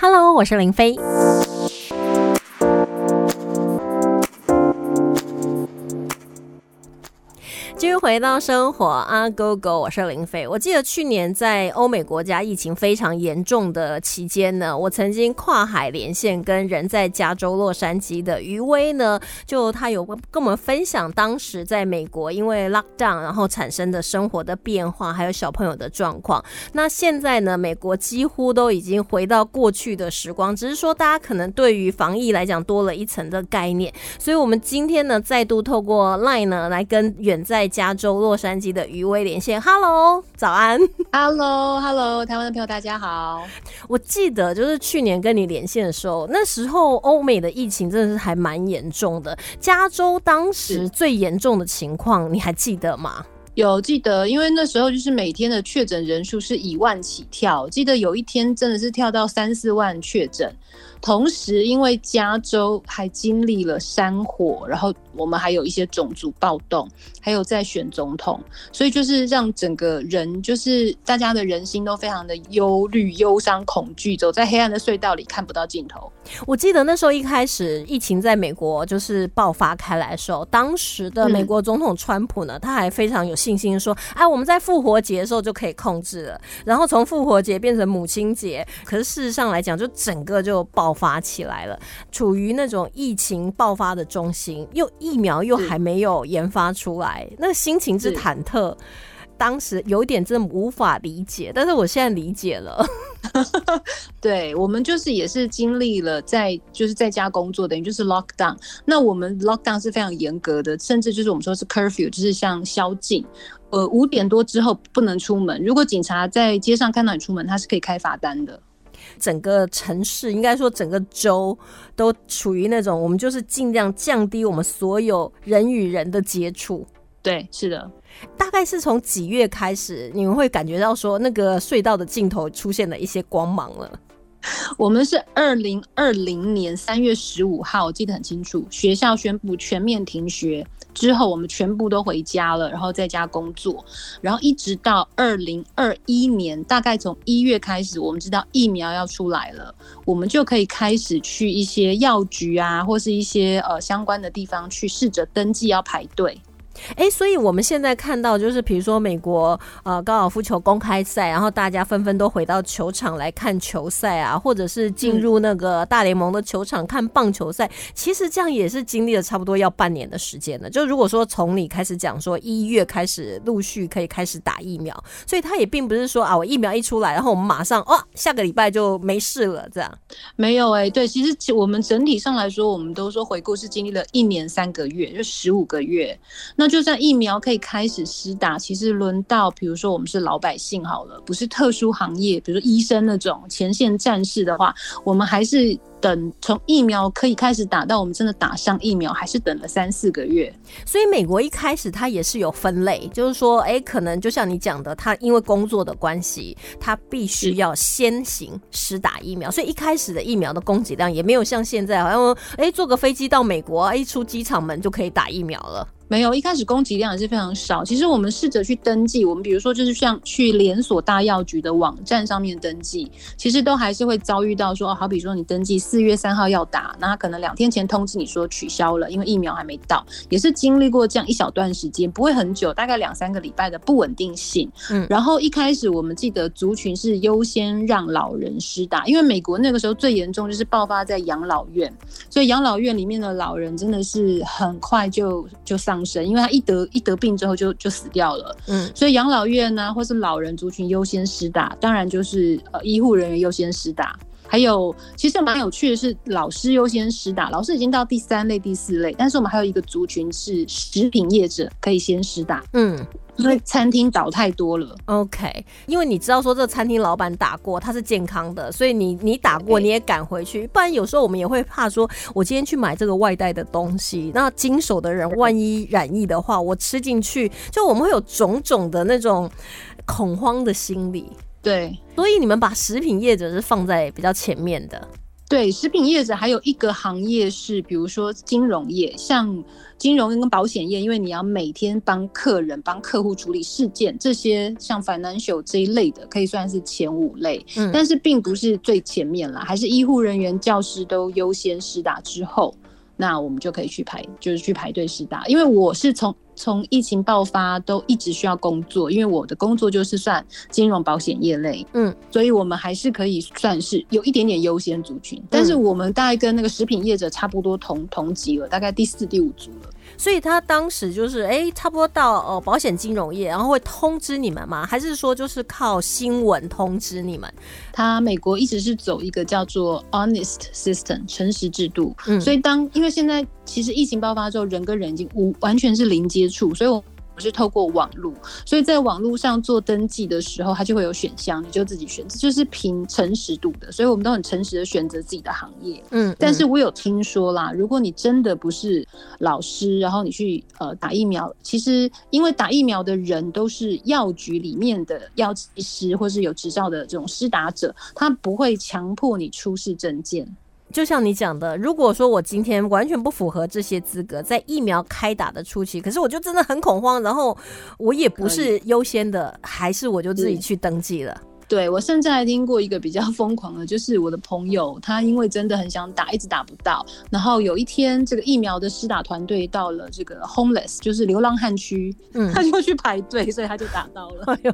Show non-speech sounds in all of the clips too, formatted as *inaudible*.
Hello，我是林飞。回到生活啊，Go Go，我是林飞。我记得去年在欧美国家疫情非常严重的期间呢，我曾经跨海连线跟人在加州洛杉矶的余威呢，就他有跟我们分享当时在美国因为 lockdown 然后产生的生活的变化，还有小朋友的状况。那现在呢，美国几乎都已经回到过去的时光，只是说大家可能对于防疫来讲多了一层的概念。所以，我们今天呢，再度透过 Line 呢来跟远在加州洛杉矶的余威连线，Hello，早安，*laughs* Hello，Hello，台湾的朋友大家好。我记得就是去年跟你连线的时候，那时候欧美的疫情真的是还蛮严重的。加州当时最严重的情况，你还记得吗？有记得，因为那时候就是每天的确诊人数是一万起跳，记得有一天真的是跳到三四万确诊。同时，因为加州还经历了山火，然后我们还有一些种族暴动，还有在选总统，所以就是让整个人，就是大家的人心都非常的忧虑、忧伤、恐惧，走在黑暗的隧道里看不到尽头。我记得那时候一开始疫情在美国就是爆发开来的时候，当时的美国总统川普呢，他还非常有信心说：“哎，我们在复活节的时候就可以控制了。”然后从复活节变成母亲节，可是事实上来讲，就整个就爆。爆发起来了，处于那种疫情爆发的中心，又疫苗又还没有研发出来，那心情之忐忑，当时有点真的无法理解，但是我现在理解了。*laughs* 对我们就是也是经历了在就是在家工作，等于就是 lockdown。那我们 lockdown 是非常严格的，甚至就是我们说是 curfew，就是像宵禁，呃，五点多之后不能出门。如果警察在街上看到你出门，他是可以开罚单的。整个城市应该说整个州都处于那种，我们就是尽量降低我们所有人与人的接触。对，是的。大概是从几月开始，你们会感觉到说那个隧道的尽头出现了一些光芒了？*laughs* 我们是二零二零年三月十五号，我记得很清楚，学校宣布全面停学。之后我们全部都回家了，然后在家工作，然后一直到二零二一年，大概从一月开始，我们知道疫苗要出来了，我们就可以开始去一些药局啊，或是一些呃相关的地方去试着登记要排队。哎，所以我们现在看到，就是比如说美国呃高尔夫球公开赛，然后大家纷纷都回到球场来看球赛啊，或者是进入那个大联盟的球场看棒球赛。其实这样也是经历了差不多要半年的时间了。就如果说从你开始讲说一月开始陆续可以开始打疫苗，所以他也并不是说啊，我疫苗一出来，然后我们马上哦下个礼拜就没事了这样。没有哎，对，其实我们整体上来说，我们都说回顾是经历了一年三个月，就十五个月。那就算疫苗可以开始施打，其实轮到比如说我们是老百姓好了，不是特殊行业，比如说医生那种前线战士的话，我们还是等从疫苗可以开始打到我们真的打上疫苗，还是等了三四个月。所以美国一开始它也是有分类，就是说，哎，可能就像你讲的，他因为工作的关系，他必须要先行施打疫苗，所以一开始的疫苗的供给量也没有像现在，好像哎坐个飞机到美国，一出机场门就可以打疫苗了。没有，一开始供给量也是非常少。其实我们试着去登记，我们比如说就是像去连锁大药局的网站上面登记，其实都还是会遭遇到说，好比说你登记四月三号要打，那他可能两天前通知你说取消了，因为疫苗还没到，也是经历过这样一小段时间，不会很久，大概两三个礼拜的不稳定性。嗯，然后一开始我们记得族群是优先让老人施打，因为美国那个时候最严重就是爆发在养老院，所以养老院里面的老人真的是很快就就上。生，因为他一得一得病之后就就死掉了，嗯，所以养老院呢，或是老人族群优先施打，当然就是呃医护人员优先施打，还有其实蛮有趣的是老师优先施打，老师已经到第三类、第四类，但是我们还有一个族群是食品业者可以先施打，嗯。因为餐厅倒太多了，OK。因为你知道说这个餐厅老板打过，他是健康的，所以你你打过你也赶回去。不然有时候我们也会怕说，我今天去买这个外带的东西，那经手的人万一染疫的话，我吃进去，就我们会有种种的那种恐慌的心理。对，所以你们把食品业者是放在比较前面的。对，食品业者还有一个行业是，比如说金融业，像金融跟保险业，因为你要每天帮客人、帮客户处理事件，这些像 financial 这一类的，可以算是前五类，嗯，但是并不是最前面啦，还是医护人员、教师都优先施打之后，那我们就可以去排，就是去排队施打，因为我是从。从疫情爆发都一直需要工作，因为我的工作就是算金融保险业类，嗯，所以我们还是可以算是有一点点优先族群，但是我们大概跟那个食品业者差不多同同级了，大概第四、第五组了。所以他当时就是哎，差不多到呃保险金融业，然后会通知你们吗？还是说就是靠新闻通知你们？他美国一直是走一个叫做 honest system 诚实制度，嗯，所以当因为现在其实疫情爆发之后，人跟人已经无完全是零接触，所以我。是透过网络，所以在网络上做登记的时候，它就会有选项，你就自己选，这就是凭诚实度的。所以我们都很诚实的选择自己的行业。嗯，但是我有听说啦，如果你真的不是老师，然后你去呃打疫苗，其实因为打疫苗的人都是药局里面的药剂师或是有执照的这种施打者，他不会强迫你出示证件。就像你讲的，如果说我今天完全不符合这些资格，在疫苗开打的初期，可是我就真的很恐慌，然后我也不是优先的，还是我就自己去登记了。对我甚至还听过一个比较 *laughs* 疯狂的，就是我的朋友，他因为真的很想打，一直打不到。然后有一天，这个疫苗的施打团队到了这个 homeless，就是流浪汉区，嗯，他就去排队，所以他就打到了。哎呦，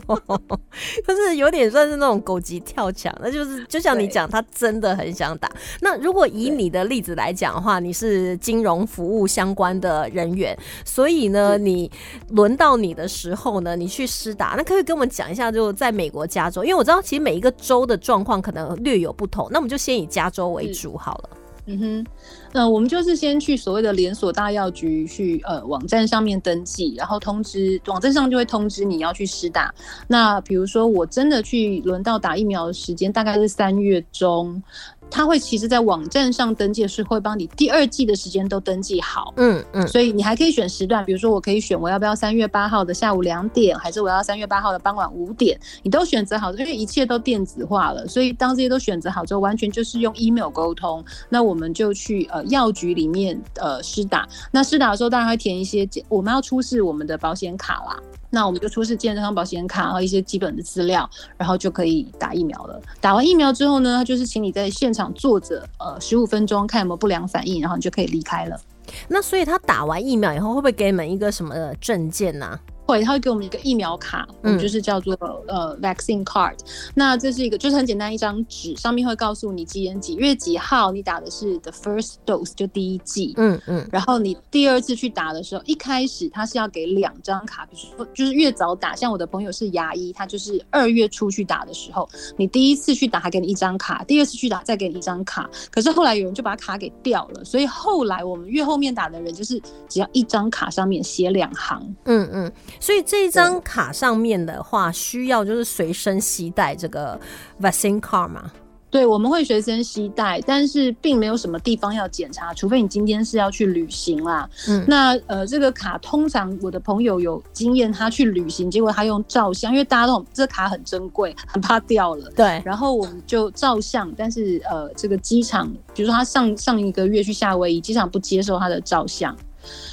就是有点算是那种狗急跳墙，那就是就像你讲，他真的很想打。那如果以你的例子来讲的话，你是金融服务相关的人员，所以呢，你轮到你的时候呢，你去施打，那可以跟我们讲一下，就在美国加州，因为我。我知道，其实每一个州的状况可能略有不同，那我们就先以加州为主好了。嗯哼，那我们就是先去所谓的连锁大药局去呃网站上面登记，然后通知网站上就会通知你要去施打。那比如说我真的去轮到打疫苗的时间大概是三月中。他会其实，在网站上登记是会帮你第二季的时间都登记好，嗯嗯，所以你还可以选时段，比如说我可以选我要不要三月八号的下午两点，还是我要三月八号的傍晚五点，你都选择好，因为一切都电子化了，所以当这些都选择好之后，完全就是用 email 沟通，那我们就去呃药局里面呃施打，那施打的时候当然会填一些，我们要出示我们的保险卡啦。那我们就出示健康保险卡和一些基本的资料，然后就可以打疫苗了。打完疫苗之后呢，就是请你在现场坐着，呃，十五分钟看有没有不良反应，然后你就可以离开了。那所以他打完疫苗以后，会不会给你们一个什么证件呢？会，他会给我们一个疫苗卡，嗯，就是叫做呃 vaccine card。那这是一个，就是很简单一张纸，上面会告诉你几点几月几号你打的是 the first dose，就第一剂，嗯嗯。然后你第二次去打的时候，一开始他是要给两张卡，比如说就是越早打，像我的朋友是牙医，他就是二月初去打的时候，你第一次去打还给你一张卡，第二次去打再给你一张卡。可是后来有人就把卡给掉了，所以后来我们越后面打的人就是只要一张卡上面写两行，嗯嗯。所以这一张卡上面的话，需要就是随身携带这个 vaccine card 吗？对，我们会随身携带，但是并没有什么地方要检查，除非你今天是要去旅行啦。嗯，那呃，这个卡通常我的朋友有经验，他去旅行，结果他用照相，因为大家都这卡很珍贵，*laughs* 很怕掉了。对，然后我们就照相，但是呃，这个机场，比如说他上上一个月去夏威夷，机场不接受他的照相。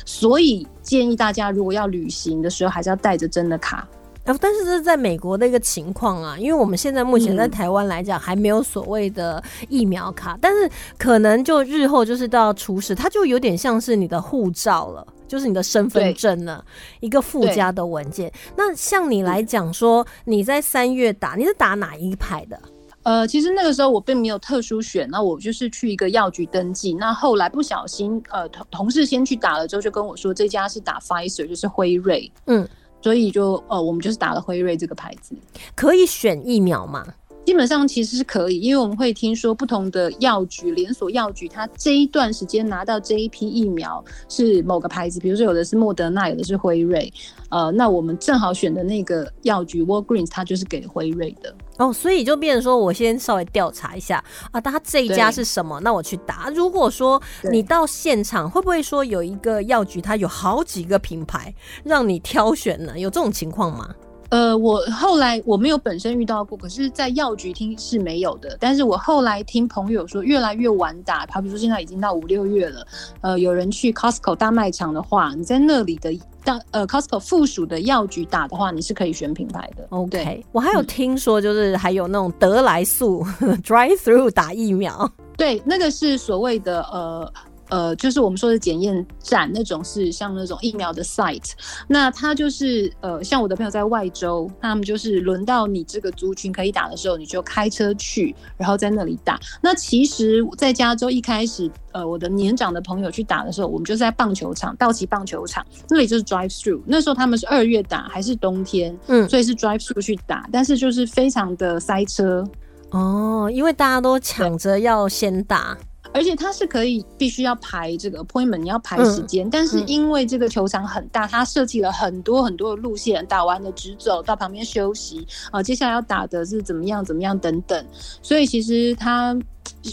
所以建议大家，如果要旅行的时候，还是要带着真的卡。但是这是在美国的一个情况啊，因为我们现在目前在台湾来讲，还没有所谓的疫苗卡，但是可能就日后就是都要出示，它就有点像是你的护照了，就是你的身份证了，一个附加的文件。那像你来讲说，你在三月打，你是打哪一排的？呃，其实那个时候我并没有特殊选，那我就是去一个药局登记。那后来不小心，呃，同同事先去打了之后，就跟我说这家是打 Pfizer，就是辉瑞。嗯，所以就呃，我们就是打了辉瑞这个牌子。可以选疫苗吗？基本上其实是可以，因为我们会听说不同的药局、连锁药局，它这一段时间拿到这一批疫苗是某个牌子，比如说有的是莫德纳，有的是辉瑞。呃，那我们正好选的那个药局 Walgreens，它就是给辉瑞的。哦，所以就变成说我先稍微调查一下啊，它这一家是什么，那我去打。如果说你到现场，会不会说有一个药局它有好几个品牌让你挑选呢？有这种情况吗？呃，我后来我没有本身遇到过，可是，在药局听是没有的。但是我后来听朋友说，越来越晚打，好比说现在已经到五六月了。呃，有人去 Costco 大卖场的话，你在那里的大呃 Costco 附属的药局打的话，你是可以选品牌的。OK，我还有听说，就是还有那种得来速 Drive Through 打疫苗。对，那个是所谓的呃。呃，就是我们说的检验站那种，是像那种疫苗的 site。那他就是呃，像我的朋友在外州，他们就是轮到你这个族群可以打的时候，你就开车去，然后在那里打。那其实，在加州一开始，呃，我的年长的朋友去打的时候，我们就是在棒球场，道奇棒球场那里就是 drive through。那时候他们是二月打，还是冬天，嗯，所以是 drive through 去打，但是就是非常的塞车哦，因为大家都抢着要先打。而且它是可以必须要排这个 appointment，你要排时间。但是因为这个球场很大，它设计了很多很多的路线，打完了直走到旁边休息啊，接下来要打的是怎么样怎么样等等。所以其实它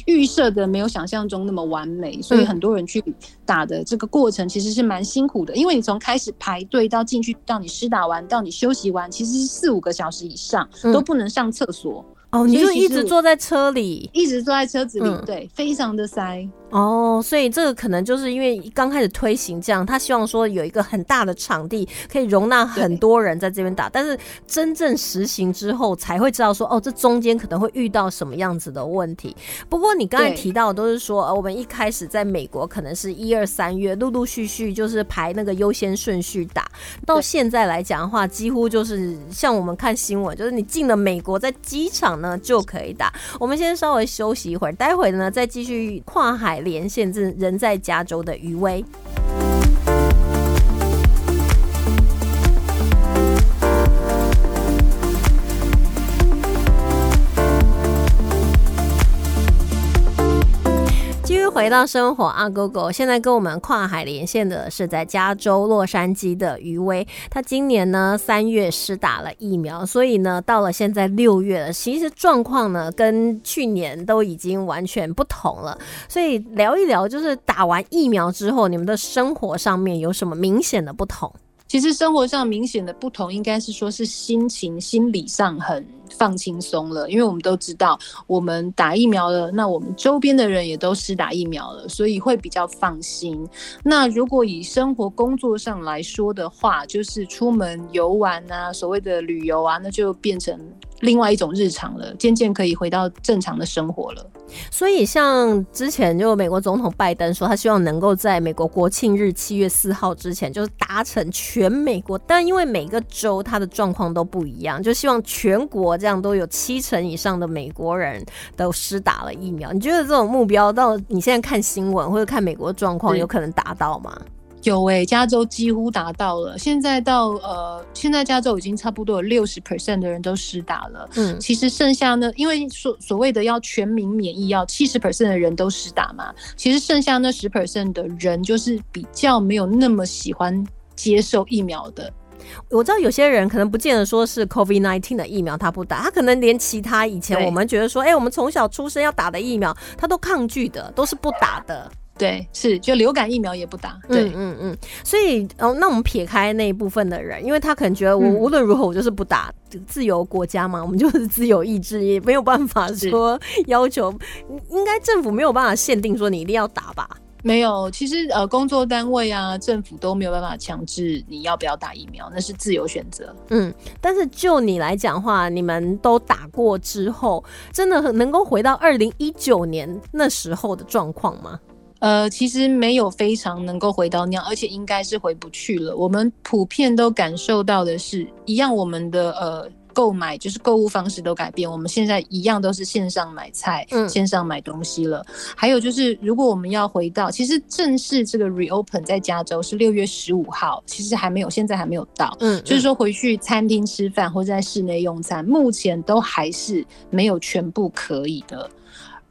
预设的没有想象中那么完美，所以很多人去打的这个过程其实是蛮辛苦的，因为你从开始排队到进去到你施打完到你休息完，其实是四五个小时以上都不能上厕所。哦，你就一直坐在车里，一直坐在车子里，对，非常的塞。哦，所以这个可能就是因为刚开始推行这样，他希望说有一个很大的场地可以容纳很多人在这边打，但是真正实行之后才会知道说，哦，这中间可能会遇到什么样子的问题。不过你刚才提到都是说，呃，我们一开始在美国可能是一二三月陆陆续续就是排那个优先顺序打，到现在来讲的话，几乎就是像我们看新闻，就是你进了美国，在机场呢就可以打。我们先稍微休息一会儿，待会呢再继续跨海。连线这人在加州的余威。回到生活，啊狗狗现在跟我们跨海连线的是在加州洛杉矶的余威。他今年呢三月施打了疫苗，所以呢到了现在六月了，其实状况呢跟去年都已经完全不同了。所以聊一聊，就是打完疫苗之后，你们的生活上面有什么明显的不同？其实生活上明显的不同，应该是说是心情、心理上很放轻松了，因为我们都知道，我们打疫苗了，那我们周边的人也都是打疫苗了，所以会比较放心。那如果以生活、工作上来说的话，就是出门游玩啊，所谓的旅游啊，那就变成。另外一种日常了，渐渐可以回到正常的生活了。所以，像之前就美国总统拜登说，他希望能够在美国国庆日七月四号之前，就是达成全美国。但因为每个州它的状况都不一样，就希望全国这样都有七成以上的美国人都施打了疫苗。你觉得这种目标到你现在看新闻或者看美国状况，有可能达到吗？有诶，加州几乎达到了。现在到呃，现在加州已经差不多有六十 percent 的人都施打了。嗯，其实剩下呢，因为所所谓的要全民免疫，要七十 percent 的人都施打嘛。其实剩下那十 percent 的人，就是比较没有那么喜欢接受疫苗的。我知道有些人可能不见得说是 COVID nineteen 的疫苗他不打，他可能连其他以前我们觉得说，哎，我们从小出生要打的疫苗，他都抗拒的，都是不打的。对，是就流感疫苗也不打。对，嗯嗯，所以哦，那我们撇开那一部分的人，因为他可能觉得我无论如何我就是不打，自由国家嘛，我们就是 *laughs* 自由意志，也没有办法说要求，应该政府没有办法限定说你一定要打吧？没有，其实呃，工作单位啊，政府都没有办法强制你要不要打疫苗，那是自由选择。嗯，但是就你来讲话，你们都打过之后，真的能够回到二零一九年那时候的状况吗？呃，其实没有非常能够回到那样，而且应该是回不去了。我们普遍都感受到的是一样，我们的呃购买就是购物方式都改变。我们现在一样都是线上买菜，嗯，线上买东西了。还有就是，如果我们要回到，其实正式这个 reopen 在加州是六月十五号，其实还没有，现在还没有到。嗯，就是说回去餐厅吃饭或者在室内用餐，目前都还是没有全部可以的。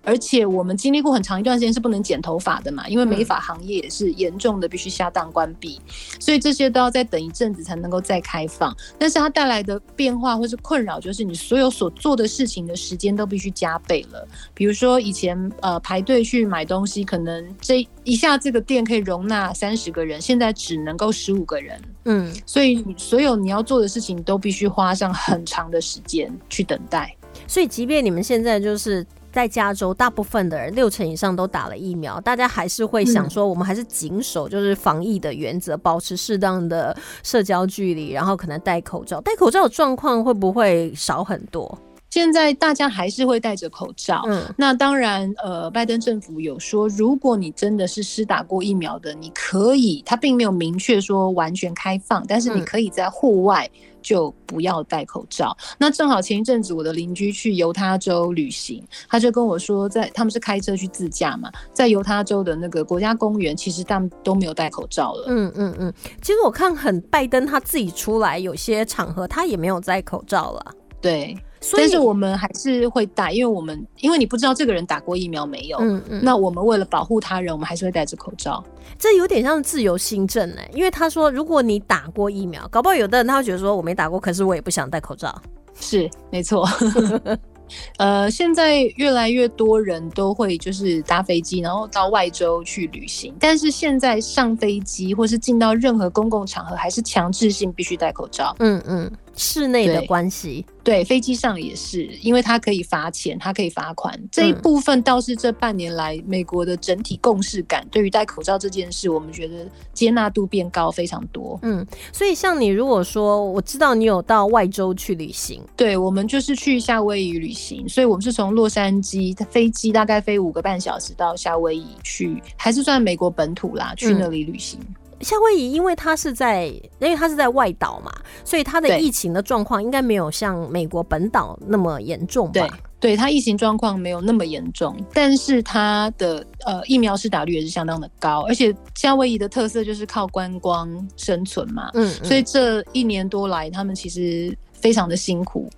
而且我们经历过很长一段时间是不能剪头发的嘛，因为美发行业也是严重的必须下档关闭，所以这些都要再等一阵子才能够再开放。但是它带来的变化或是困扰，就是你所有所做的事情的时间都必须加倍了。比如说以前呃排队去买东西，可能这一下这个店可以容纳三十个人，现在只能够十五个人。嗯，所以所有你要做的事情都必须花上很长的时间去等待。所以即便你们现在就是。在加州，大部分的人六成以上都打了疫苗，大家还是会想说，我们还是谨守就是防疫的原则，保持适当的社交距离，然后可能戴口罩。戴口罩的状况会不会少很多？现在大家还是会戴着口罩。嗯，那当然，呃，拜登政府有说，如果你真的是施打过疫苗的，你可以，他并没有明确说完全开放，但是你可以在户外。就不要戴口罩。那正好前一阵子我的邻居去犹他州旅行，他就跟我说，在他们是开车去自驾嘛，在犹他州的那个国家公园，其实他们都没有戴口罩了。嗯嗯嗯。其实我看很拜登他自己出来有些场合，他也没有戴口罩了。对。但是我们还是会戴，因为我们因为你不知道这个人打过疫苗没有，嗯嗯，那我们为了保护他人，我们还是会戴着口罩。这有点像自由新政哎，因为他说如果你打过疫苗，搞不好有的人他会觉得说我没打过，可是我也不想戴口罩。是，没错。*laughs* 呃，现在越来越多人都会就是搭飞机，然后到外州去旅行。但是现在上飞机或是进到任何公共场合，还是强制性必须戴口罩。嗯嗯，室内的关系。对，飞机上也是，因为它可以罚钱，它可以罚款。这一部分倒是这半年来美国的整体共识感，对于戴口罩这件事，我们觉得接纳度变高非常多。嗯，所以像你如果说，我知道你有到外州去旅行，对我们就是去夏威夷旅行，所以我们是从洛杉矶飞机大概飞五个半小时到夏威夷去，还是算美国本土啦，去那里旅行。夏威夷，因为它是在，因为它是在外岛嘛，所以它的疫情的状况应该没有像美国本岛那么严重吧？对，它疫情状况没有那么严重，但是它的呃疫苗施打率也是相当的高，而且夏威夷的特色就是靠观光生存嘛，嗯，所以这一年多来，他们其实非常的辛苦，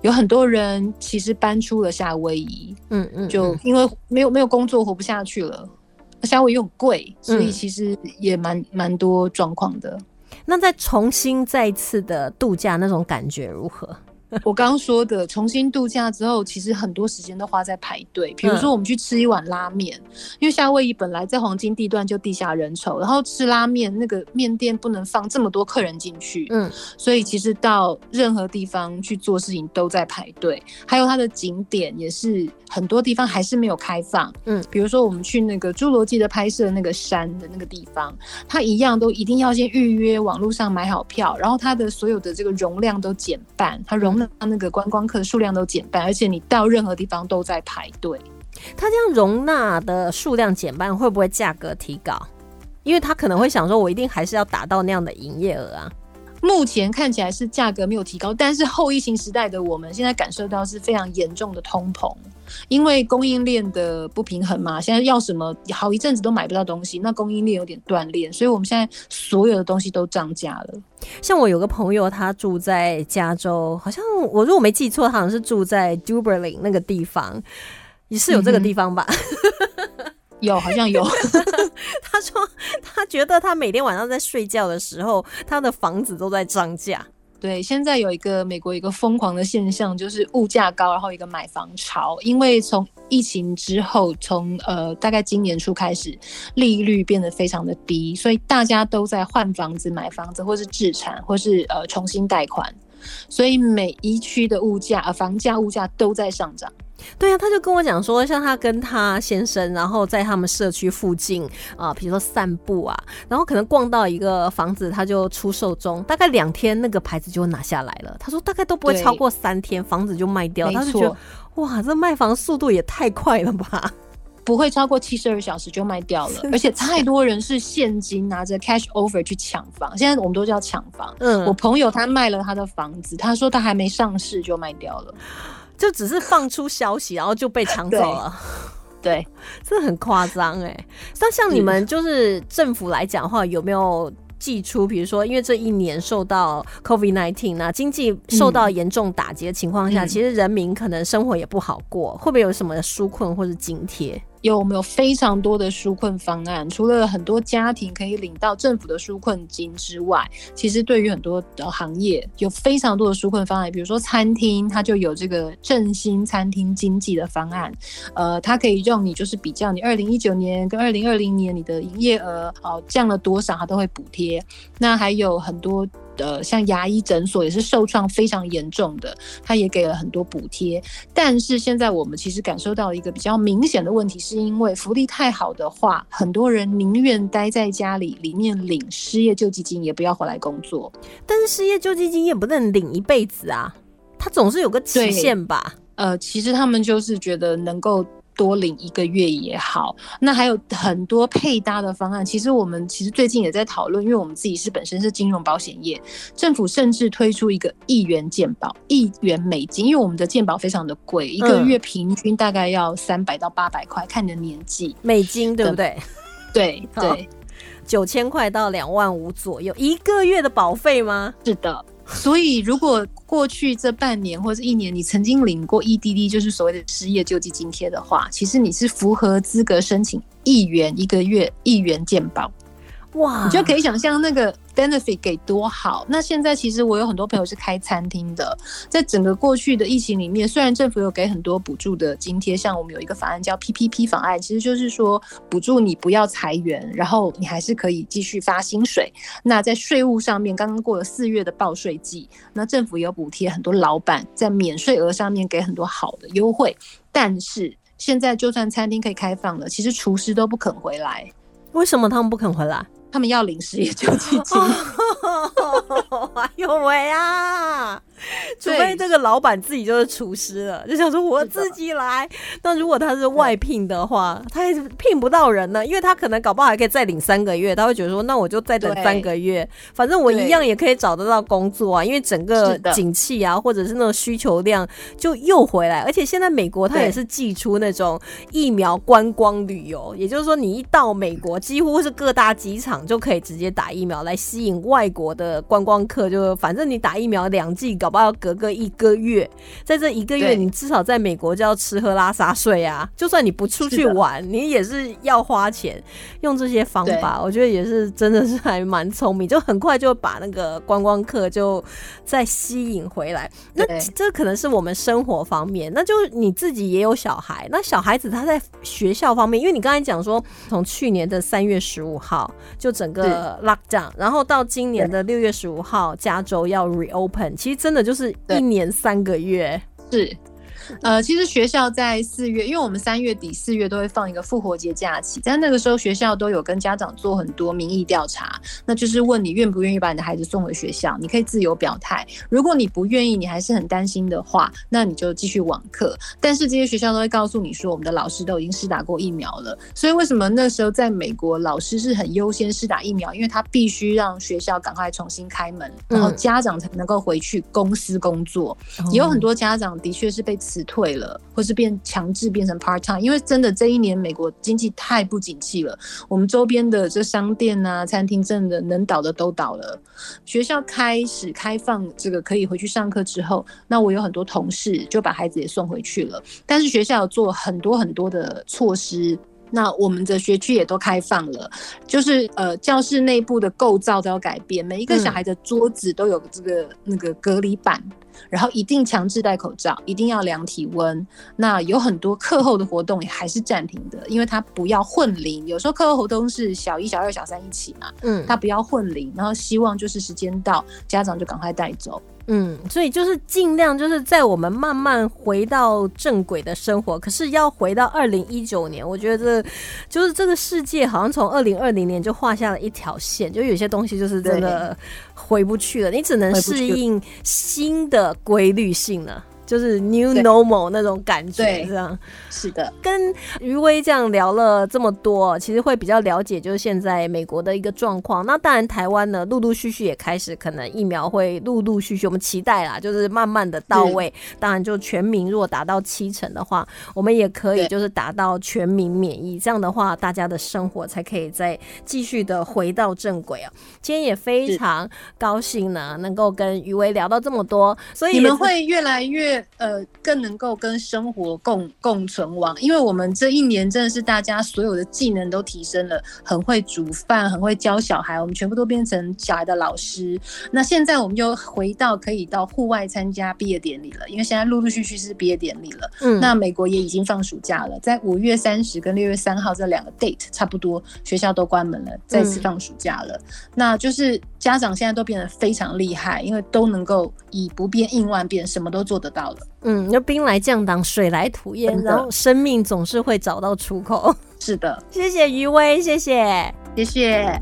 有很多人其实搬出了夏威夷，嗯嗯，就因为没有没有工作活不下去了。夏威夷又贵，所以其实也蛮蛮多状况的。那再重新再次的度假那种感觉如何？*laughs* 我刚刚说的，重新度假之后，其实很多时间都花在排队。比如说，我们去吃一碗拉面，因为夏威夷本来在黄金地段就地下人稠，然后吃拉面，那个面店不能放这么多客人进去，嗯，所以其实到任何地方去做事情都在排队。还有它的景点也是很多地方还是没有开放，嗯，比如说我们去那个侏罗纪的拍摄那个山的那个地方，它一样都一定要先预约，网络上买好票，然后它的所有的这个容量都减半，它容。让那个观光客的数量都减半，而且你到任何地方都在排队。它这样容纳的数量减半，会不会价格提高？因为他可能会想说，我一定还是要达到那样的营业额啊。目前看起来是价格没有提高，但是后疫情时代的我们现在感受到是非常严重的通膨。因为供应链的不平衡嘛，现在要什么好一阵子都买不到东西，那供应链有点断裂，所以我们现在所有的东西都涨价了。像我有个朋友，他住在加州，好像我如果没记错，好像是住在 d u b e r l i n 那个地方，也是有这个地方吧？*laughs* 有，好像有。他说他觉得他每天晚上在睡觉的时候，他的房子都在涨价。对，现在有一个美国一个疯狂的现象，就是物价高，然后一个买房潮。因为从疫情之后，从呃大概今年初开始，利率变得非常的低，所以大家都在换房子、买房子，或是置产，或是呃重新贷款，所以每一区的物价、呃房价、物价都在上涨。对啊，他就跟我讲说，像他跟他先生，然后在他们社区附近啊，比如说散步啊，然后可能逛到一个房子，他就出售中，大概两天那个牌子就拿下来了。他说大概都不会超过三天，房子就卖掉。他就觉得哇，这卖房速度也太快了吧？不会超过七十二小时就卖掉了，而且太多人是现金拿着 cash over 去抢房。现在我们都叫抢房。嗯，我朋友他卖了他的房子，他说他还没上市就卖掉了。就只是放出消息，然后就被抢走了，对，*laughs* 这很夸张哎。那像你们就是政府来讲的话，有没有寄出，比如说因为这一年受到 COVID nineteen 那经济受到严重打击的情况下，其实人民可能生活也不好过，会不会有什么纾困或者津贴？有没有非常多的纾困方案？除了很多家庭可以领到政府的纾困金之外，其实对于很多的行业有非常多的纾困方案。比如说餐厅，它就有这个振兴餐厅经济的方案，呃，它可以让你就是比较你二零一九年跟二零二零年你的营业额哦降了多少，它都会补贴。那还有很多。的像牙医诊所也是受创非常严重的，他也给了很多补贴。但是现在我们其实感受到一个比较明显的问题，是因为福利太好的话，很多人宁愿待在家里里面领失业救济金，也不要回来工作。但是失业救济金也不能领一辈子啊，他总是有个期限吧？呃，其实他们就是觉得能够。多领一个月也好，那还有很多配搭的方案。其实我们其实最近也在讨论，因为我们自己是本身是金融保险业，政府甚至推出一个一元健保，一元美金，因为我们的健保非常的贵，一个月平均大概要三百到八百块，看你的年纪，美金对不对？*laughs* 对 *laughs* 对，九千块到两万五左右一个月的保费吗？是的。所以，如果过去这半年或者一年，你曾经领过 EDD，就是所谓的失业救济津贴的话，其实你是符合资格申请一元一个月一元健保。哇，你就可以想象那个 benefit 给多好。那现在其实我有很多朋友是开餐厅的，在整个过去的疫情里面，虽然政府有给很多补助的津贴，像我们有一个法案叫 PPP 法案，其实就是说补助你不要裁员，然后你还是可以继续发薪水。那在税务上面，刚刚过了四月的报税季，那政府有补贴很多老板在免税额上面给很多好的优惠。但是现在就算餐厅可以开放了，其实厨师都不肯回来。为什么他们不肯回来？他们要零食也救济金，*laughs* 哎呦喂啊！除非这个老板自己就是厨师了，就想说我自己来。那如果他是外聘的话，他也聘不到人呢，因为他可能搞不好还可以再领三个月。他会觉得说，那我就再等三个月，反正我一样也可以找得到工作啊。因为整个景气啊，或者是那种需求量就又回来。而且现在美国它也是寄出那种疫苗观光旅游，也就是说你一到美国，几乎是各大机场就可以直接打疫苗来吸引外国的观光客。就反正你打疫苗两剂搞。要隔个一个月，在这一个月，你至少在美国就要吃喝拉撒睡啊！就算你不出去玩，你也是要花钱。用这些方法，我觉得也是真的是还蛮聪明，就很快就把那个观光客就再吸引回来。那这可能是我们生活方面，那就你自己也有小孩，那小孩子他在学校方面，因为你刚才讲说，从去年的三月十五号就整个 lock down，然后到今年的六月十五号，加州要 reopen，其实真的。就是一年三个月，是。呃，其实学校在四月，因为我们三月底四月都会放一个复活节假期，在那个时候学校都有跟家长做很多民意调查，那就是问你愿不愿意把你的孩子送回学校，你可以自由表态。如果你不愿意，你还是很担心的话，那你就继续网课。但是这些学校都会告诉你说，我们的老师都已经施打过疫苗了。所以为什么那时候在美国老师是很优先施打疫苗？因为他必须让学校赶快重新开门，然后家长才能够回去公司工作。也有很多家长的确是被。辞退了，或是变强制变成 part time，因为真的这一年美国经济太不景气了，我们周边的这商店啊、餐厅，真的能倒的都倒了。学校开始开放这个可以回去上课之后，那我有很多同事就把孩子也送回去了。但是学校有做很多很多的措施，那我们的学区也都开放了，就是呃教室内部的构造都要改变，每一个小孩的桌子都有这个那个隔离板。然后一定强制戴口罩，一定要量体温。那有很多课后的活动也还是暂停的，因为他不要混龄。有时候课后活动是小一、小二、小三一起嘛，嗯，他不要混龄。然后希望就是时间到，家长就赶快带走。嗯，所以就是尽量就是在我们慢慢回到正轨的生活。可是要回到二零一九年，我觉得就是这个世界好像从二零二零年就画下了一条线，就有些东西就是真的回不去了。你只能适应新的规律性了。就是 new normal 那种感觉，这样是的。跟余威这样聊了这么多，其实会比较了解，就是现在美国的一个状况。那当然，台湾呢，陆陆续续也开始，可能疫苗会陆陆续续，我们期待啦，就是慢慢的到位。当然，就全民如果达到七成的话，我们也可以就是达到全民免疫，这样的话，大家的生活才可以再继续的回到正轨啊。今天也非常高兴呢，能够跟余威聊到这么多，所以你们会越来越呃，更能够跟生活共共存亡，因为我们这一年真的是大家所有的技能都提升了，很会煮饭，很会教小孩，我们全部都变成小孩的老师。那现在我们就回到可以到户外参加毕业典礼了，因为现在陆陆续续是毕业典礼了。嗯，那美国也已经放暑假了，在五月三十跟六月三号这两个 date 差不多，学校都关门了，再次放暑假了。那就是家长现在都变得非常厉害，因为都能够以不变应万变，什么都做得到了。嗯，就兵来将挡，水来土掩，然后生命总是会找到出口。是的，*laughs* 谢谢余威，谢谢，谢谢。